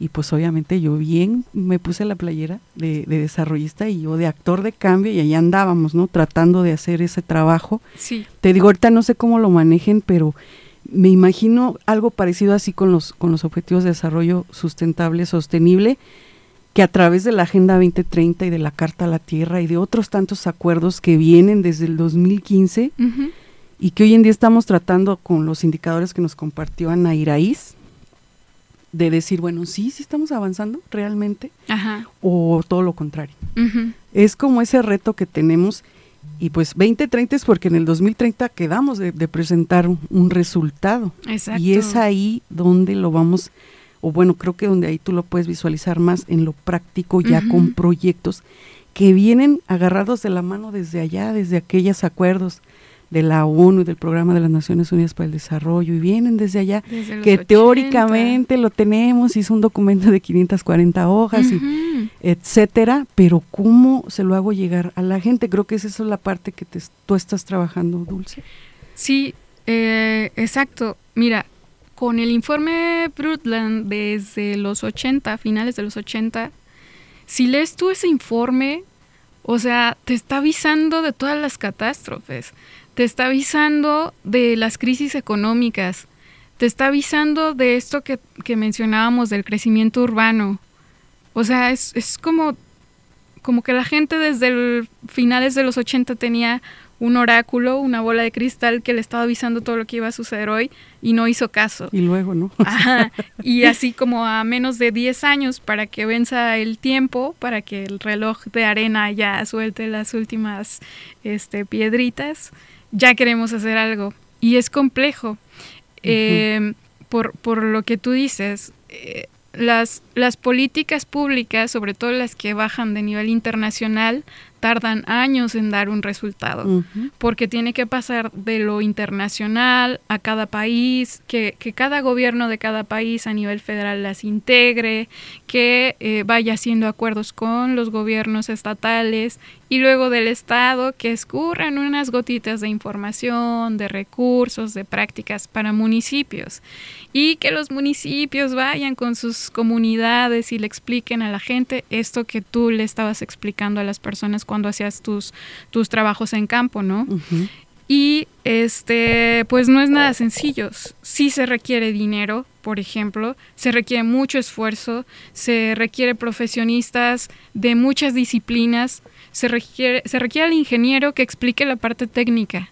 Y pues obviamente yo bien me puse la playera de, de desarrollista y yo de actor de cambio y ahí andábamos, ¿no? Tratando de hacer ese trabajo. Sí. Te digo, ahorita no sé cómo lo manejen, pero me imagino algo parecido así con los, con los objetivos de desarrollo sustentable, sostenible, que a través de la Agenda 2030 y de la Carta a la Tierra y de otros tantos acuerdos que vienen desde el 2015 Ujú. y que hoy en día estamos tratando con los indicadores que nos compartió Ana Iraíz, de decir, bueno, sí, sí estamos avanzando realmente, Ajá. o todo lo contrario. Es como ese reto que tenemos, y pues 2030 es porque en el 2030 quedamos de, de presentar un, un resultado. Exacto. Y es ahí donde lo vamos, o bueno, creo que donde ahí tú lo puedes visualizar más en lo práctico, ya con proyectos que vienen agarrados de la mano desde allá, desde aquellos acuerdos de la ONU y del Programa de las Naciones Unidas para el Desarrollo, y vienen desde allá, Desde que 80. teóricamente lo tenemos, hizo un documento de 540 hojas y etcétera, pero cómo se lo hago llegar a la gente, creo que esa es la parte que te, tú estás trabajando, Dulce. Sí, eh, exacto. Mira, con el informe Brundtland desde los 80, finales de los 80, si lees tú ese informe, o sea, te está avisando de todas las catástrofes, te está avisando de las crisis económicas, te está avisando de esto que, que mencionábamos del crecimiento urbano. O sea, es, es como, como que la gente desde finales de los 80 tenía un oráculo, una bola de cristal que le estaba avisando todo lo que iba a suceder hoy y no hizo caso. Y luego, ¿no? [LAUGHS] Ajá. Y así como a menos de 10 años para que venza el tiempo, para que el reloj de arena ya suelte las últimas este, piedritas, ya queremos hacer algo. Y es complejo. Eh, por, por lo que tú dices, eh, las, las políticas públicas, sobre todo las que bajan de nivel internacional, tardan años en dar un resultado porque tiene que pasar de lo internacional a cada país, que, que cada gobierno de cada país a nivel federal las integre, que eh, vaya haciendo acuerdos con los gobiernos estatales y luego del Estado que escurran unas gotitas de información, de recursos, de prácticas para municipios y que los municipios vayan con sus comunidades y le expliquen a la gente esto que tú le estabas explicando a las personas cuando hacías tus, tus trabajos en campo, ¿no? Y este, pues no es nada sencillo. Sí se requiere dinero, por ejemplo, se requiere mucho esfuerzo, se requiere profesionistas de muchas disciplinas, se requiere, se requiere al ingeniero que explique la parte técnica,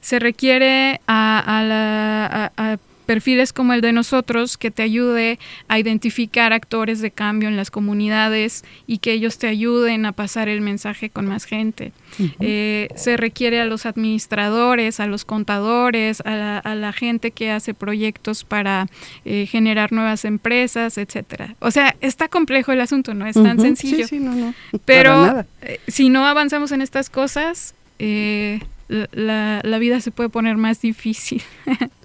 se requiere a, a la- a- a perfiles como el de nosotros que te ayude a identificar actores de cambio en las comunidades y que ellos te ayuden a pasar el mensaje con más gente. Eh, se requiere a los administradores, a los contadores, a la, a la gente que hace proyectos para eh, generar nuevas empresas, etcétera. O sea, está complejo el asunto, no es tan sencillo. Sí, sí, no, no. Pero eh, si no avanzamos en estas cosas, eh, la, la vida se puede poner más difícil. [LAUGHS]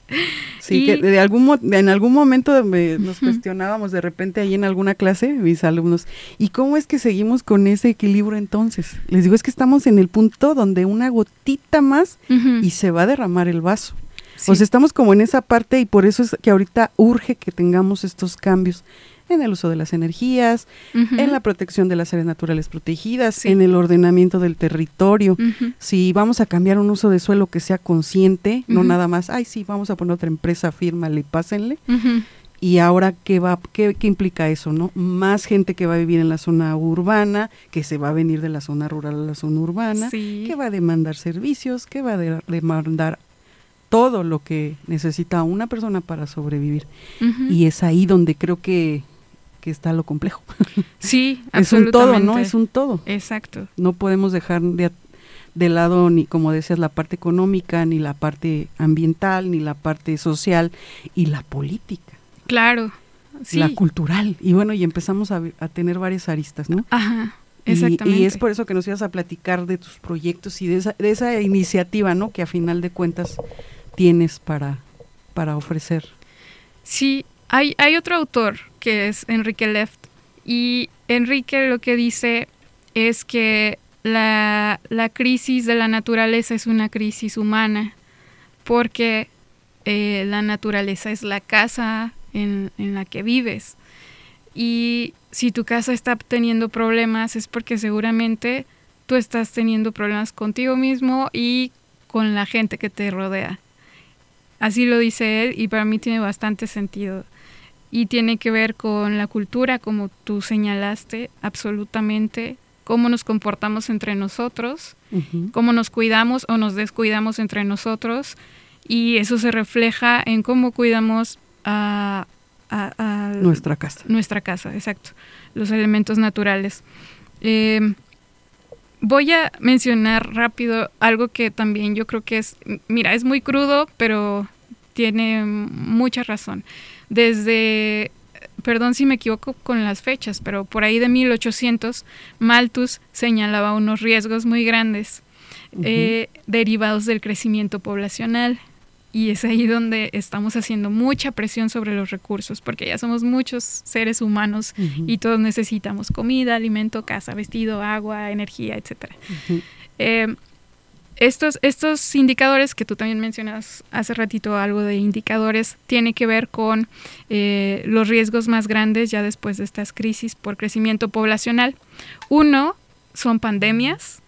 Sí, y- que de algún en algún momento me- nos cuestionábamos de repente ahí en alguna clase, mis alumnos, ¿y cómo es que seguimos con ese equilibrio entonces? Les digo, es que estamos en el punto donde una gotita más y se va a derramar el vaso. Sí. O sea, estamos como en esa parte y por eso es que ahorita urge que tengamos estos cambios en el uso de las energías, en la protección de las áreas naturales protegidas, Sí. en el ordenamiento del territorio. Si vamos a cambiar un uso de suelo que sea consciente, no nada más, ay, sí, vamos a poner otra empresa, fírmale, pásenle. Y ahora qué va qué, qué, implica eso no más gente que va a vivir en la zona urbana que se va a venir de la zona rural a la zona urbana que va a demandar servicios que va a demandar todo lo que necesita una persona para sobrevivir. Y es ahí donde creo que que está lo complejo. [LAUGHS] Sí, es un todo, ¿no? Es un todo. Exacto. No podemos dejar de, de lado ni, como decías, la parte económica, ni la parte ambiental, ni la parte social y la política. Claro. Sí. La cultural. Y bueno, y empezamos a, a tener varias aristas, ¿no? Ajá. Exactamente. Y, es por eso que nos ibas a platicar de tus proyectos y de esa, de esa iniciativa, ¿no? Que a final de cuentas tienes para, para ofrecer. Sí, hay, otro autor que es Enrique Left y Enrique lo que dice es que la, la crisis de la naturaleza es una crisis humana porque eh, la naturaleza es la casa en, en la que vives. Y si tu casa está teniendo problemas es porque seguramente tú estás teniendo problemas contigo mismo y con la gente que te rodea. Así lo dice él y para mí tiene bastante sentido y tiene que ver con la cultura, como tú señalaste, absolutamente, cómo nos comportamos entre nosotros, cómo nos cuidamos o nos descuidamos entre nosotros, y eso se refleja en cómo cuidamos a, nuestra casa. Nuestra casa, exacto, los elementos naturales. Em, voy a mencionar rápido algo que también yo creo que es, mira, es muy crudo, pero tiene mucha razón desde, perdón si me equivoco con las fechas, pero por ahí de 1800, Malthus señalaba unos riesgos muy grandes eh, derivados del crecimiento poblacional. Y es ahí donde estamos haciendo mucha presión sobre los recursos, porque ya somos muchos seres humanos y todos necesitamos comida, alimento, casa, vestido, agua, energía, etc. Estos, estos indicadores que tú también mencionas hace ratito, algo de indicadores, tiene que ver con eh, los riesgos más grandes ya después de estas crisis por crecimiento poblacional. Uno son pandemias,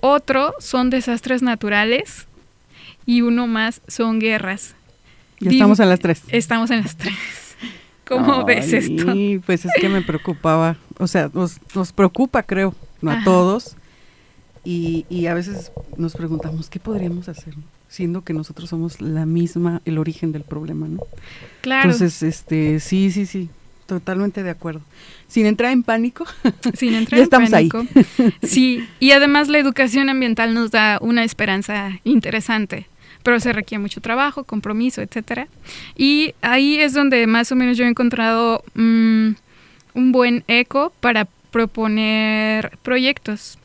otro son desastres naturales y uno más son guerras. Ya estamos en las tres. Estamos en las tres. [LAUGHS] ¿Cómo ves esto? Pues es que me preocupaba, o sea, nos, nos preocupa creo, no a todos y, y, a veces nos preguntamos, ¿qué podríamos hacer? Siendo que nosotros somos la misma, el origen del problema, ¿no? Claro. Entonces, este, sí, sí, sí, totalmente de acuerdo. Sin entrar en pánico. [LAUGHS] Sin entrar en estamos pánico. Ahí. sí, y además la educación ambiental nos da una esperanza interesante pero se requiere mucho trabajo, compromiso, etcétera. Y ahí es donde más o menos yo he encontrado mm, un buen eco para proponer proyectos.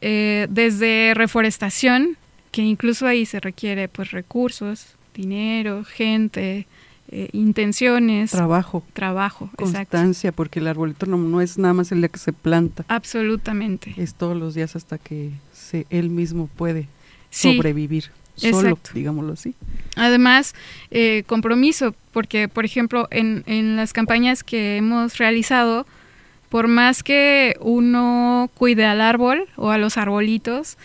Eh, desde reforestación, que incluso ahí se requiere pues recursos, dinero, gente, eh, intenciones. Trabajo. Trabajo, Constancia, porque el arbolito no, es nada más el día que se planta. Absolutamente. Es todos los días hasta que se, él mismo puede sobrevivir. Solo, digámoslo así. Además, eh, compromiso, porque, por ejemplo, en, en las campañas que hemos realizado, por más que uno cuide al árbol o a los arbolitos,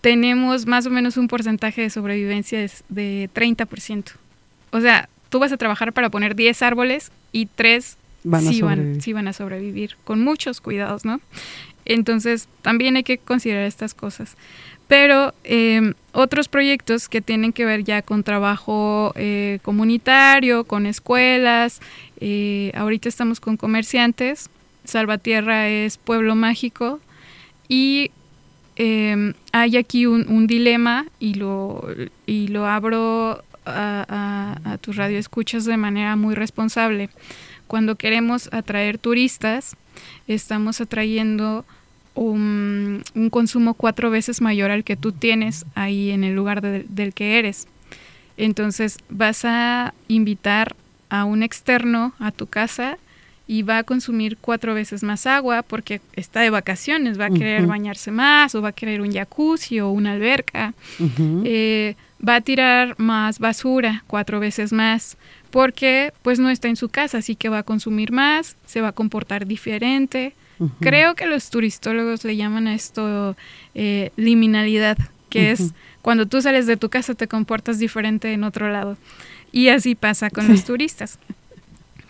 tenemos más o menos un porcentaje de sobrevivencia de, 30%. O sea, tú vas a trabajar para poner 10 árboles y 3 sí, van, sí van a sobrevivir, con muchos cuidados, ¿no? Entonces, también hay que considerar estas cosas. Pero em, otros proyectos que tienen que ver ya con trabajo eh, comunitario, con escuelas, eh, ahorita estamos con comerciantes, Salvatierra es pueblo mágico y em, hay aquí un, dilema y lo, y lo abro a, a, tus radioescuchas de manera muy responsable. Cuando queremos atraer turistas, estamos atrayendo un, consumo cuatro veces mayor al que tú tienes ahí en el lugar del que eres. Entonces vas a invitar a un externo a tu casa y va a consumir cuatro veces más agua porque está de vacaciones, va a querer bañarse más o va a querer un jacuzzi o una alberca, eh, va a tirar más basura cuatro veces más porque pues no está en su casa, así que va a consumir más, se va a comportar diferente. Creo que los turistólogos le llaman a esto eh, liminalidad, que es cuando tú sales de tu casa te comportas diferente en otro lado. Y así pasa con los turistas.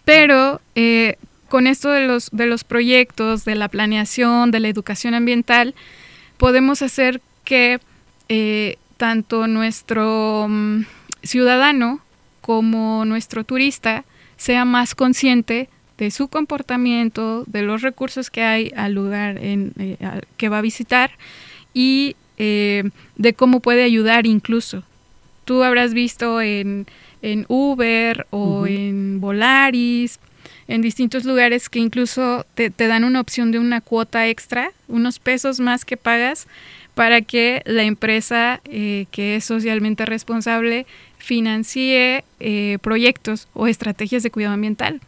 Pero eh, con esto de los, de los proyectos, de la planeación, de la educación ambiental, podemos hacer que eh, tanto nuestro mm, ciudadano como nuestro turista sea más consciente de su comportamiento, de los recursos que hay al lugar en, eh, que va a visitar y eh, de cómo puede ayudar incluso. Tú habrás visto en, en Uber o en Volaris, en distintos lugares que incluso te, te, dan una opción de una cuota extra, unos pesos más que pagas para que la empresa eh, que es socialmente responsable financie eh, proyectos o estrategias de cuidado ambiental.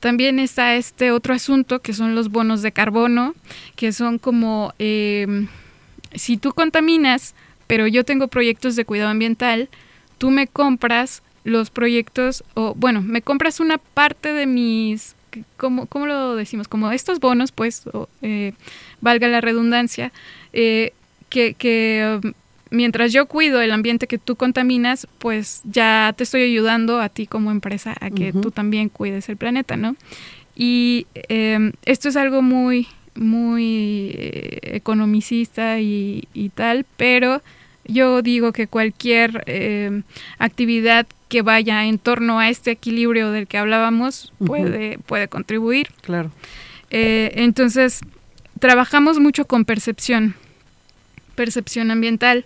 También está este otro asunto que son los bonos de carbono, que son como em, si tú contaminas, pero yo tengo proyectos de cuidado ambiental, tú me compras los proyectos, o bueno, me compras una parte de mis, ¿cómo, cómo lo decimos? Como estos bonos, pues, eh, valga la redundancia, eh, que, que um, mientras yo cuido el ambiente que tú contaminas, pues ya te estoy ayudando a ti como empresa a que tú también cuides el planeta, ¿no? Y em, esto es algo muy, muy eh, economicista y, tal, pero yo digo que cualquier em, actividad que vaya en torno a este equilibrio del que hablábamos puede, puede contribuir. Claro. Eh, entonces, trabajamos mucho con percepción percepción ambiental.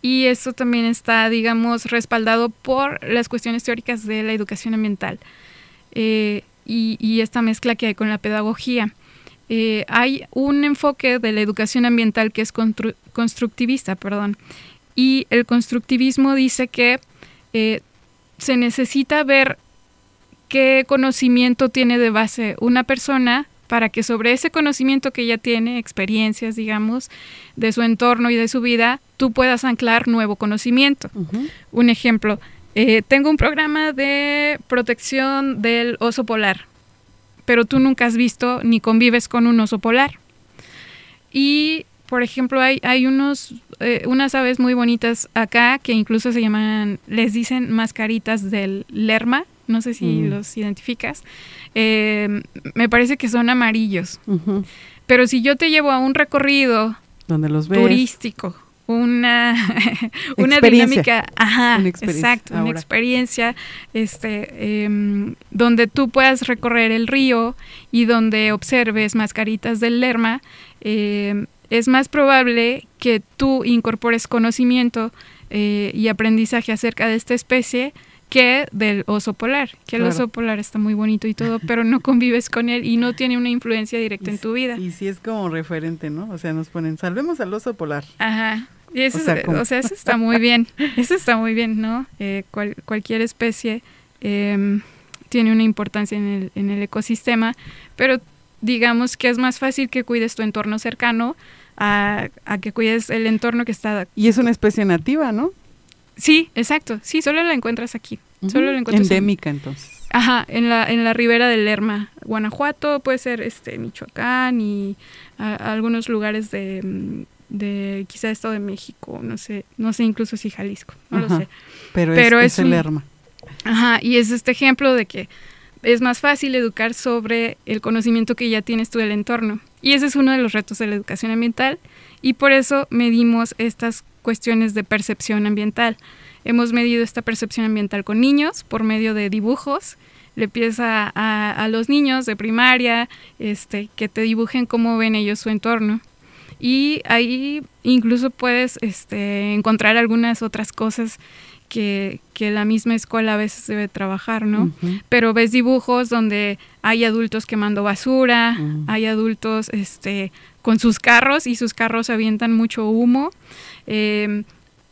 Y esto también está, digamos, respaldado por las cuestiones teóricas de la educación ambiental eh, y, esta mezcla que hay con la pedagogía. Eh, hay un enfoque de la educación ambiental que es constructivista, perdón, y el constructivismo dice que eh, se necesita ver qué conocimiento tiene de base una persona para que sobre ese conocimiento que ya tiene, experiencias, digamos, de su entorno y de su vida, tú puedas anclar nuevo conocimiento. Un ejemplo, eh, tengo un programa de protección del oso polar, pero tú nunca has visto ni convives con un oso polar. Y, por ejemplo, hay, hay unos, eh, unas aves muy bonitas acá que incluso se llaman, les dicen mascaritas del lerma, no sé si mm. los identificas, eh, me parece que son amarillos. Pero si yo te llevo a un recorrido donde los turístico, una, [LAUGHS] una dinámica, ajá, exacto, una experiencia, este, em, donde tú puedas recorrer el río y donde observes mascaritas del Lerma, em, es más probable que tú incorpores conocimiento eh, y aprendizaje acerca de esta especie que del oso polar, que el oso polar está muy bonito y todo, pero no convives con él y no tiene una influencia directa en tu vida. Y sí es como referente, ¿no? O sea, nos ponen, salvemos al oso polar. Ajá. Y eso, o, sea, eso está muy bien, eso está muy bien, ¿no? Eh, cualquier especie em, tiene una importancia en el, en el ecosistema, pero digamos que es más fácil que cuides tu entorno cercano a, a que cuides el entorno que está... Y es una especie nativa, ¿no? Sí, exacto. Sí, solo la encuentras aquí. Solo la encuentras Endémica, entonces. Ajá, en la, en la ribera del Lerma, Guanajuato, puede ser este Michoacán y algunos lugares de, mm, de quizá Estado de México, no sé, no sé incluso si Jalisco, no lo sé. Pero, es, el Lerma. Ajá, y es este ejemplo de que es más fácil educar sobre el conocimiento que ya tienes tú del entorno. Y ese es uno de los retos de la educación ambiental y por eso medimos estas cuestiones de percepción ambiental. Hemos medido esta percepción ambiental con niños por medio de dibujos. Le empieza a, los niños de primaria este, que te dibujen cómo ven ellos su entorno. Y ahí incluso puedes este, encontrar algunas otras cosas que, la misma escuela a veces debe trabajar, ¿no? Pero ves dibujos donde hay adultos quemando basura, hay adultos este, con sus carros y sus carros avientan mucho humo. Em,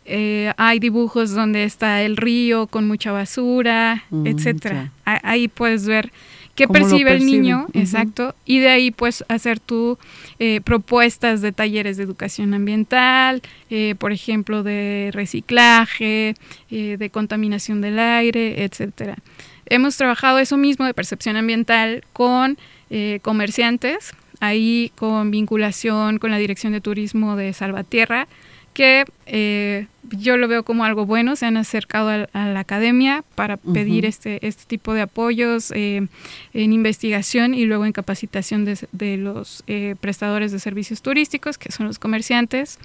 eh, hay dibujos donde está el río con mucha basura, mm, etcétera. Ahí puedes ver qué percibe, el niño, exacto, y de ahí puedes hacer tú eh, propuestas de talleres de educación ambiental, eh, por ejemplo, de reciclaje, de contaminación del aire, etcétera. Hemos trabajado eso mismo de percepción ambiental con comerciantes, ahí con vinculación con la Dirección de Turismo de Salvatierra, que eh, yo lo veo como algo bueno, se han acercado a, la academia para pedir este, este tipo de apoyos eh, en investigación y luego en capacitación de, los eh, prestadores de servicios turísticos, que son los comerciantes.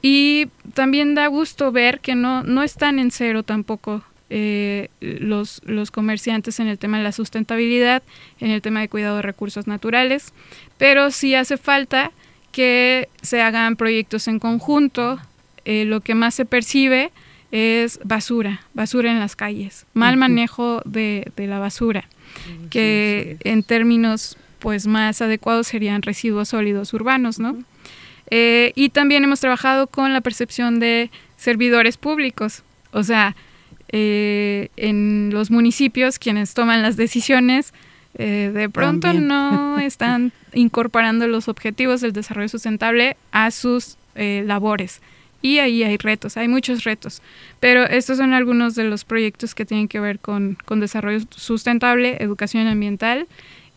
Y también da gusto ver que no, no están en cero tampoco los, los comerciantes en el tema de la sustentabilidad, en el tema de cuidado de recursos naturales, pero sí hace falta que se hagan proyectos en conjunto. Eh, lo que más se percibe es basura, basura en las calles, mal manejo de, la basura, que en términos pues más adecuados serían residuos sólidos urbanos, ¿no? Eh, y también hemos trabajado con la percepción de servidores públicos, o sea, eh, en los municipios quienes toman las decisiones eh, de pronto no están [LAUGHS] incorporando los objetivos del desarrollo sustentable a sus eh, labores. Y ahí hay retos, hay muchos retos. Pero estos son algunos de los proyectos que tienen que ver con, desarrollo sustentable, educación ambiental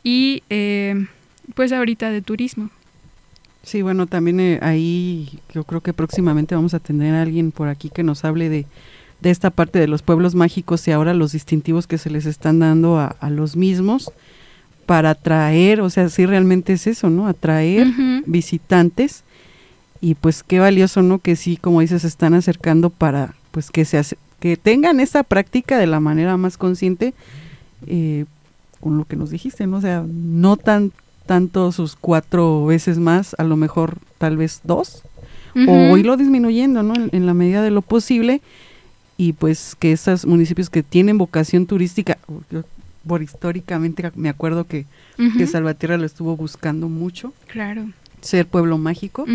y eh, pues ahorita de turismo. Sí, bueno, también ahí yo creo que próximamente vamos a tener a alguien por aquí que nos hable de, de esta parte de los pueblos mágicos y ahora los distintivos que se les están dando a, a los mismos para atraer, o sea, sí realmente es eso, ¿no? Atraer visitantes y pues qué valioso, ¿no? Que sí, como dices, se están acercando para pues que se que tengan esa práctica de la manera más consciente eh, con lo que nos dijiste, ¿no? O sea, no tan tanto sus cuatro veces más, a lo mejor tal vez dos, o irlo disminuyendo, ¿no? En, en, la medida de lo posible y pues que esos municipios que tienen vocación turística, por históricamente me acuerdo que, Salvatierra lo estuvo buscando mucho. Claro. Ser pueblo mágico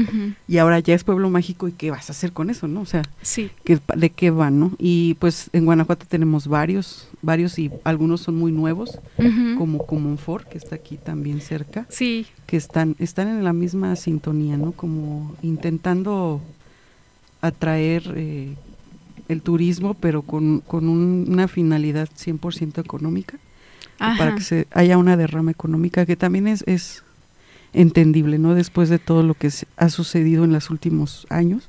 y ahora ya es pueblo mágico y qué vas a hacer con eso, ¿no? O sea, sí. ¿de qué va, no? Y pues en Guanajuato tenemos varios, varios y algunos son muy nuevos, como Comunfort, que está aquí también cerca. Sí. Que están, están en la misma sintonía, ¿no? Como intentando atraer eh, el turismo, pero con, con una finalidad 100% económica para que se haya una derrama económica que también es, es entendible, ¿no? Después de todo lo que ha sucedido en los últimos años,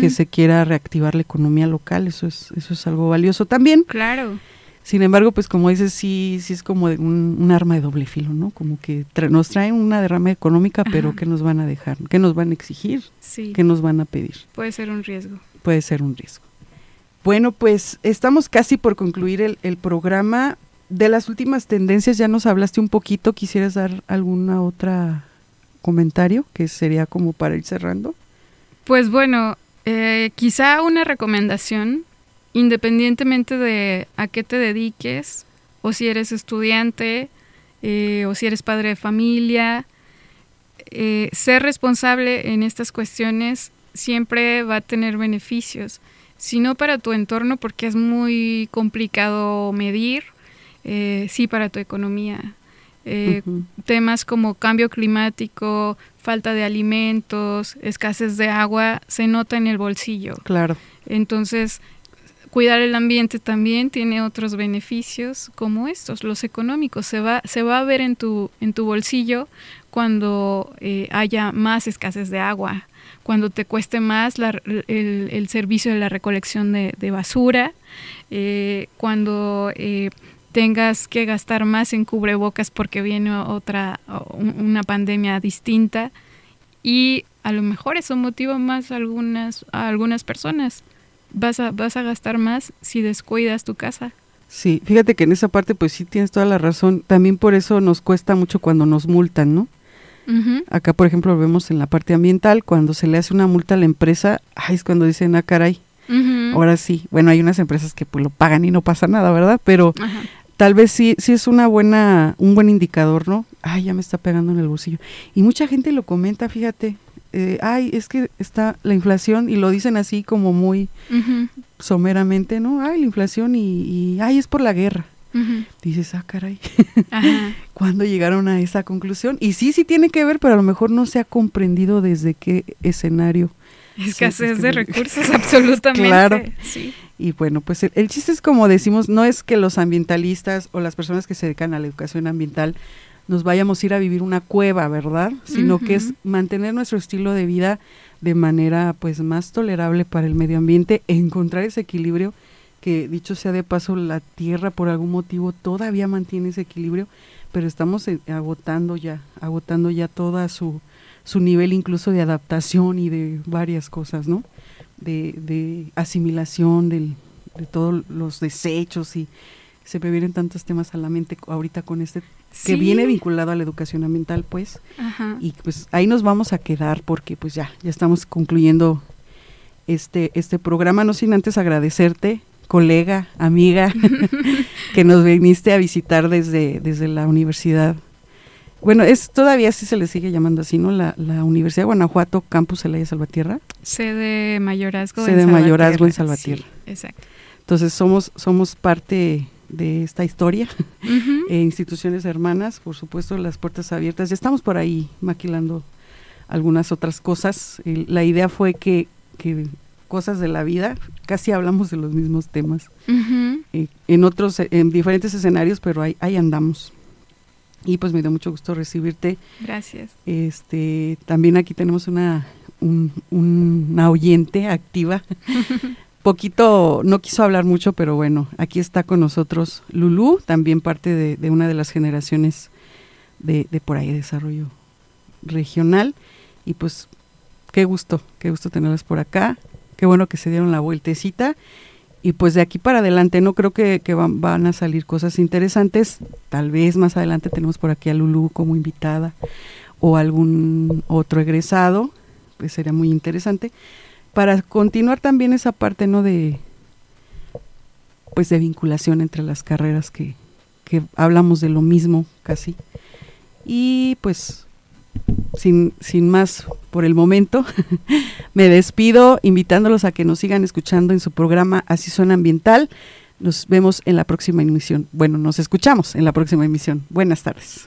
que se quiera reactivar la economía local, eso es eso es algo valioso también. Claro. Sin embargo, pues como dices, sí sí es como un, arma de doble filo, ¿no? Como que nos traen una derrama económica, pero ¿qué nos van a dejar? ¿Qué nos van a exigir? Sí. ¿Qué nos van a pedir? Puede ser un riesgo. Puede ser un riesgo. Bueno, pues estamos casi por concluir el, programa. De las últimas tendencias ya nos hablaste un poquito, ¿quisieras dar alguna otra comentario que sería como para ir cerrando? Pues bueno, eh, quizá una recomendación, independientemente de a qué te dediques, o si eres estudiante, eh, o si eres padre de familia, eh, ser responsable en estas cuestiones siempre va a tener beneficios, sino para tu entorno porque es muy complicado medir eh, sí para tu economía. Eh, temas como cambio climático, falta de alimentos, escasez de agua, se nota en el bolsillo. Claro. Entonces, cuidar el ambiente también tiene otros beneficios como estos, los económicos. Se va, se va a ver en tu, en tu bolsillo cuando eh, haya más escasez de agua, cuando te cueste más el, servicio de la recolección de, basura, cuando tengas que gastar más en cubrebocas porque viene otra, una pandemia distinta y a lo mejor eso motiva más a algunas, a algunas personas. Vas a, vas a gastar más si descuidas tu casa. Sí, fíjate que en esa parte pues sí tienes toda la razón. También por eso nos cuesta mucho cuando nos multan, ¿no? Acá, por ejemplo, lo vemos en la parte ambiental, cuando se le hace una multa a la empresa, ay, es cuando dicen, ah, caray, ahora sí. Bueno, hay unas empresas que pues lo pagan y no pasa nada, ¿verdad? Pero tal vez sí, sí es una buena, un buen indicador, ¿no? Ay, ya me está pegando en el bolsillo. Y mucha gente lo comenta, fíjate, eh, ay, es que está la inflación y lo dicen así como muy someramente, ¿no? Ay, la inflación y, ay, es por la guerra. Dices, ah, caray, [LAUGHS] ¿cuándo llegaron a esa conclusión? Y sí, sí tiene que ver, pero a lo mejor no se ha comprendido desde qué escenario. Escasez de recursos, [LAUGHS] absolutamente. Claro. Sí. Y bueno, pues el, chiste es como decimos, no es que los ambientalistas o las personas que se dedican a la educación ambiental nos vayamos a ir a vivir una cueva, ¿verdad? Sino que es mantener nuestro estilo de vida de manera pues más tolerable para el medio ambiente encontrar ese equilibrio que dicho sea de paso la tierra por algún motivo todavía mantiene ese equilibrio, pero estamos eh, agotando ya, agotando ya toda su, su nivel incluso de adaptación y de varias cosas, ¿no? De, de asimilación del, de todos los desechos y se me vienen tantos temas a la mente ahorita con este que viene vinculado a la educación ambiental, pues. Y pues ahí nos vamos a quedar porque pues ya, ya estamos concluyendo este, este programa, no sin antes agradecerte, colega, amiga, [LAUGHS] que nos viniste a visitar desde, desde la universidad. Bueno, es todavía sí se le sigue llamando así, ¿no? La, la Universidad de Guanajuato, Campus Celaya Salvatierra. Sede Mayorazgo Sede en Mayorazgo en Salvatierra. exacto. Entonces somos, somos parte de esta historia. [LAUGHS] Eh, instituciones hermanas, por supuesto, las puertas abiertas. Ya estamos por ahí maquilando algunas otras cosas. la idea fue que, que, cosas de la vida, casi hablamos de los mismos temas. Eh, en otros, en diferentes escenarios, pero ahí, ahí andamos. Y pues me dio mucho gusto recibirte. Gracias. Este, también aquí tenemos una, un, una oyente activa [LAUGHS] poquito, no quiso hablar mucho, pero bueno, aquí está con nosotros Lulú, también parte de, una de las generaciones de, de, por ahí desarrollo regional. Y pues qué gusto, qué gusto tenerlas por acá. Qué bueno que se dieron la vueltecita. Y pues de aquí para adelante no creo que, van, a salir cosas interesantes. Tal vez más adelante tenemos por aquí a Lulú como invitada o algún otro egresado. Pues sería muy interesante para continuar también esa parte no de pues de vinculación entre las carreras que, que hablamos de lo mismo casi y pues sin, sin más por el momento [LAUGHS] me despido invitándolos a que nos sigan escuchando en su programa Así suena ambiental. Nos vemos en la próxima emisión. Bueno nos escuchamos en la próxima emisión. Buenas tardes